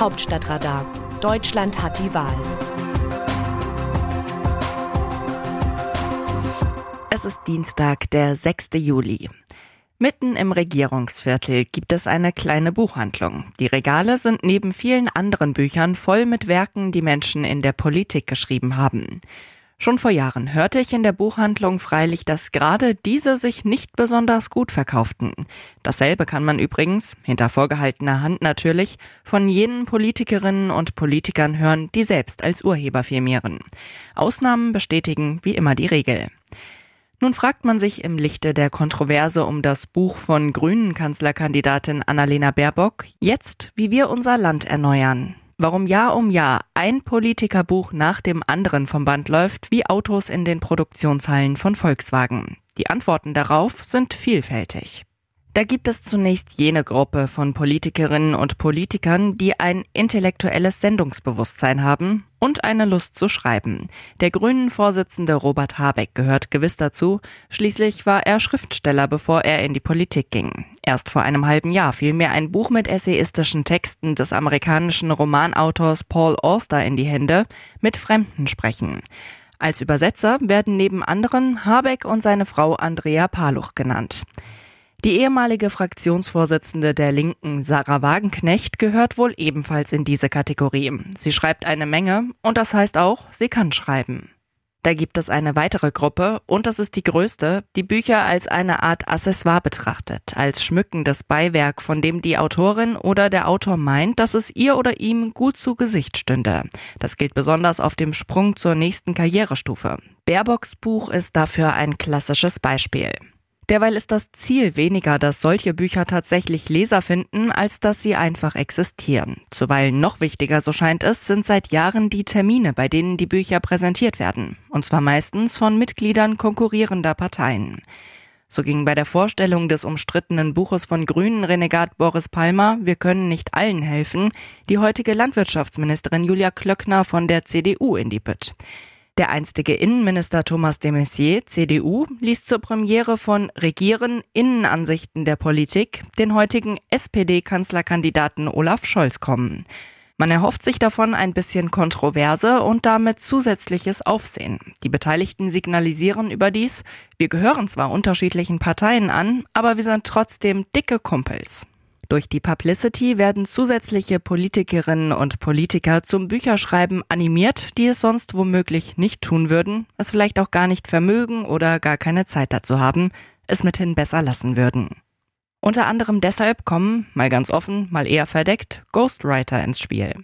Hauptstadtradar. Deutschland hat die Wahl. Es ist Dienstag, der 6. Juli. Mitten im Regierungsviertel gibt es eine kleine Buchhandlung. Die Regale sind neben vielen anderen Büchern voll mit Werken, die Menschen in der Politik geschrieben haben. Schon vor Jahren hörte ich in der Buchhandlung freilich, dass gerade diese sich nicht besonders gut verkauften. Dasselbe kann man übrigens, hinter vorgehaltener Hand natürlich, von jenen Politikerinnen und Politikern hören, die selbst als Urheber firmieren. Ausnahmen bestätigen wie immer die Regel. Nun fragt man sich im Lichte der Kontroverse um das Buch von Grünen Kanzlerkandidatin Annalena Baerbock jetzt, wie wir unser Land erneuern warum Jahr um Jahr ein Politikerbuch nach dem anderen vom Band läuft, wie Autos in den Produktionshallen von Volkswagen. Die Antworten darauf sind vielfältig. Da gibt es zunächst jene Gruppe von Politikerinnen und Politikern, die ein intellektuelles Sendungsbewusstsein haben und eine Lust zu schreiben. Der grünen Vorsitzende Robert Habeck gehört gewiss dazu. Schließlich war er Schriftsteller, bevor er in die Politik ging. Erst vor einem halben Jahr fiel mir ein Buch mit essayistischen Texten des amerikanischen Romanautors Paul Auster in die Hände, mit Fremden sprechen. Als Übersetzer werden neben anderen Habeck und seine Frau Andrea Paluch genannt. Die ehemalige Fraktionsvorsitzende der Linken, Sarah Wagenknecht, gehört wohl ebenfalls in diese Kategorie. Sie schreibt eine Menge und das heißt auch, sie kann schreiben. Da gibt es eine weitere Gruppe, und das ist die größte, die Bücher als eine Art Accessoire betrachtet, als schmückendes Beiwerk, von dem die Autorin oder der Autor meint, dass es ihr oder ihm gut zu Gesicht stünde. Das gilt besonders auf dem Sprung zur nächsten Karrierestufe. Baerbocks Buch ist dafür ein klassisches Beispiel. Derweil ist das Ziel weniger, dass solche Bücher tatsächlich Leser finden, als dass sie einfach existieren. Zuweilen noch wichtiger, so scheint es, sind seit Jahren die Termine, bei denen die Bücher präsentiert werden. Und zwar meistens von Mitgliedern konkurrierender Parteien. So ging bei der Vorstellung des umstrittenen Buches von Grünen Renegat Boris Palmer Wir können nicht allen helfen, die heutige Landwirtschaftsministerin Julia Klöckner von der CDU in die Bütt. Der einstige Innenminister Thomas de Maizière, CDU, ließ zur Premiere von Regieren Innenansichten der Politik den heutigen SPD-Kanzlerkandidaten Olaf Scholz kommen. Man erhofft sich davon ein bisschen Kontroverse und damit zusätzliches Aufsehen. Die Beteiligten signalisieren überdies, wir gehören zwar unterschiedlichen Parteien an, aber wir sind trotzdem dicke Kumpels. Durch die Publicity werden zusätzliche Politikerinnen und Politiker zum Bücherschreiben animiert, die es sonst womöglich nicht tun würden, es vielleicht auch gar nicht vermögen oder gar keine Zeit dazu haben, es mithin besser lassen würden. Unter anderem deshalb kommen, mal ganz offen, mal eher verdeckt, Ghostwriter ins Spiel.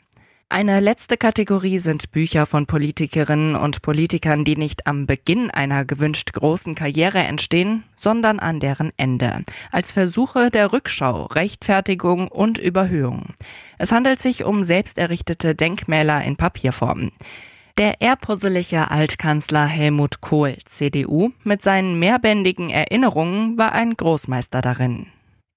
Eine letzte Kategorie sind Bücher von Politikerinnen und Politikern, die nicht am Beginn einer gewünscht großen Karriere entstehen, sondern an deren Ende, als Versuche der Rückschau, Rechtfertigung und Überhöhung. Es handelt sich um selbsterrichtete Denkmäler in Papierform. Der ehrpusselige Altkanzler Helmut Kohl, CDU, mit seinen mehrbändigen Erinnerungen war ein Großmeister darin.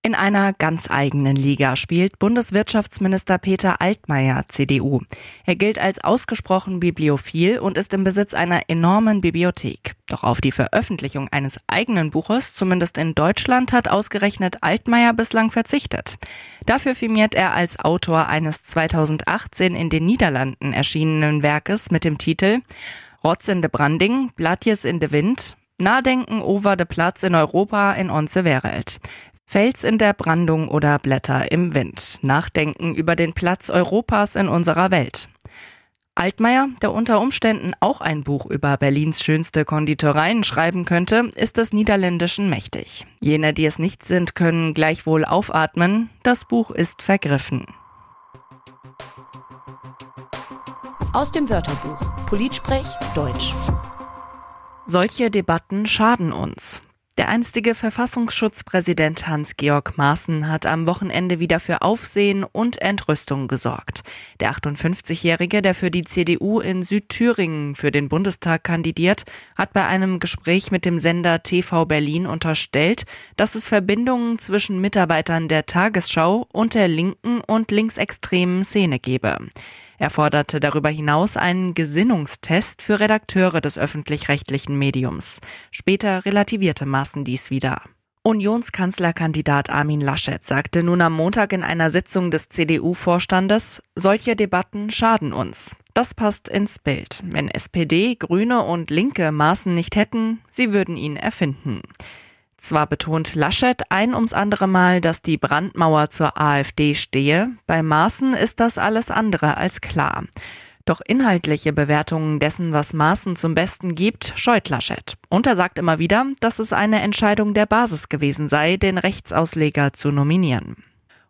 In einer ganz eigenen Liga spielt Bundeswirtschaftsminister Peter Altmaier, CDU. Er gilt als ausgesprochen bibliophil und ist im Besitz einer enormen Bibliothek. Doch auf die Veröffentlichung eines eigenen Buches, zumindest in Deutschland, hat ausgerechnet Altmaier bislang verzichtet. Dafür firmiert er als Autor eines 2018 in den Niederlanden erschienenen Werkes mit dem Titel Rotz in de Branding, Blattjes in de Wind, Nadenken over de Platz in Europa in onze Wereld. Fels in der Brandung oder Blätter im Wind. Nachdenken über den Platz Europas in unserer Welt. Altmaier, der unter Umständen auch ein Buch über Berlins schönste Konditoreien schreiben könnte, ist des Niederländischen mächtig. Jene, die es nicht sind, können gleichwohl aufatmen. Das Buch ist vergriffen. Aus dem Wörterbuch Politsprech Deutsch. Solche Debatten schaden uns. Der einstige Verfassungsschutzpräsident Hans-Georg Maaßen hat am Wochenende wieder für Aufsehen und Entrüstung gesorgt. Der 58-Jährige, der für die CDU in Südthüringen für den Bundestag kandidiert, hat bei einem Gespräch mit dem Sender TV Berlin unterstellt, dass es Verbindungen zwischen Mitarbeitern der Tagesschau und der linken und linksextremen Szene gebe. Er forderte darüber hinaus einen Gesinnungstest für Redakteure des öffentlich-rechtlichen Mediums. Später relativierte Maaßen dies wieder. Unionskanzlerkandidat Armin Laschet sagte nun am Montag in einer Sitzung des CDU-Vorstandes, solche Debatten schaden uns. Das passt ins Bild. Wenn SPD, Grüne und Linke Maßen nicht hätten, sie würden ihn erfinden. Zwar betont Laschet ein ums andere Mal, dass die Brandmauer zur AfD stehe, bei Maßen ist das alles andere als klar. Doch inhaltliche Bewertungen dessen, was Maaßen zum Besten gibt, scheut Laschet. Und er sagt immer wieder, dass es eine Entscheidung der Basis gewesen sei, den Rechtsausleger zu nominieren.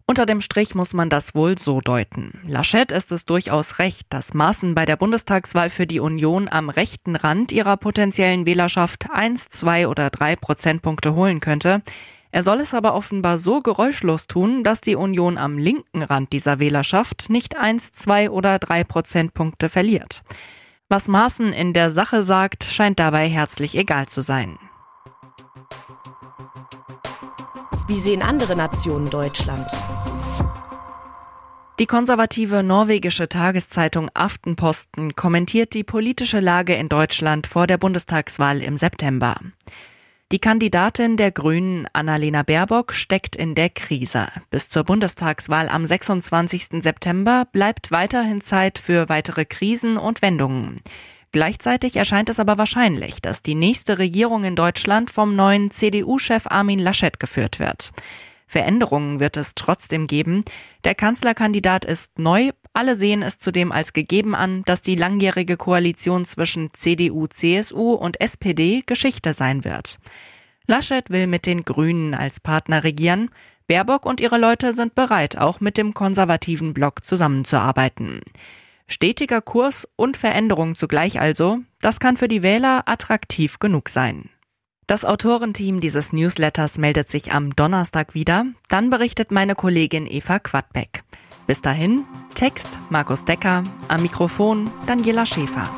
Unter dem Strich muss man das wohl so deuten. Laschet ist es durchaus recht, dass Maaßen bei der Bundestagswahl für die Union am rechten Rand ihrer potenziellen Wählerschaft eins, zwei oder drei Prozentpunkte holen könnte. Er soll es aber offenbar so geräuschlos tun, dass die Union am linken Rand dieser Wählerschaft nicht eins, zwei oder drei Prozentpunkte verliert. Was Maaßen in der Sache sagt, scheint dabei herzlich egal zu sein. Wie sehen andere Nationen Deutschland? Die konservative norwegische Tageszeitung Aftenposten kommentiert die politische Lage in Deutschland vor der Bundestagswahl im September. Die Kandidatin der Grünen, Annalena Baerbock, steckt in der Krise. Bis zur Bundestagswahl am 26. September bleibt weiterhin Zeit für weitere Krisen und Wendungen. Gleichzeitig erscheint es aber wahrscheinlich, dass die nächste Regierung in Deutschland vom neuen CDU-Chef Armin Laschet geführt wird. Veränderungen wird es trotzdem geben. Der Kanzlerkandidat ist neu. Alle sehen es zudem als gegeben an, dass die langjährige Koalition zwischen CDU, CSU und SPD Geschichte sein wird. Laschet will mit den Grünen als Partner regieren. Baerbock und ihre Leute sind bereit, auch mit dem konservativen Block zusammenzuarbeiten. Stetiger Kurs und Veränderung zugleich also, das kann für die Wähler attraktiv genug sein. Das Autorenteam dieses Newsletters meldet sich am Donnerstag wieder. Dann berichtet meine Kollegin Eva Quadbeck. Bis dahin, Text Markus Decker, am Mikrofon Daniela Schäfer.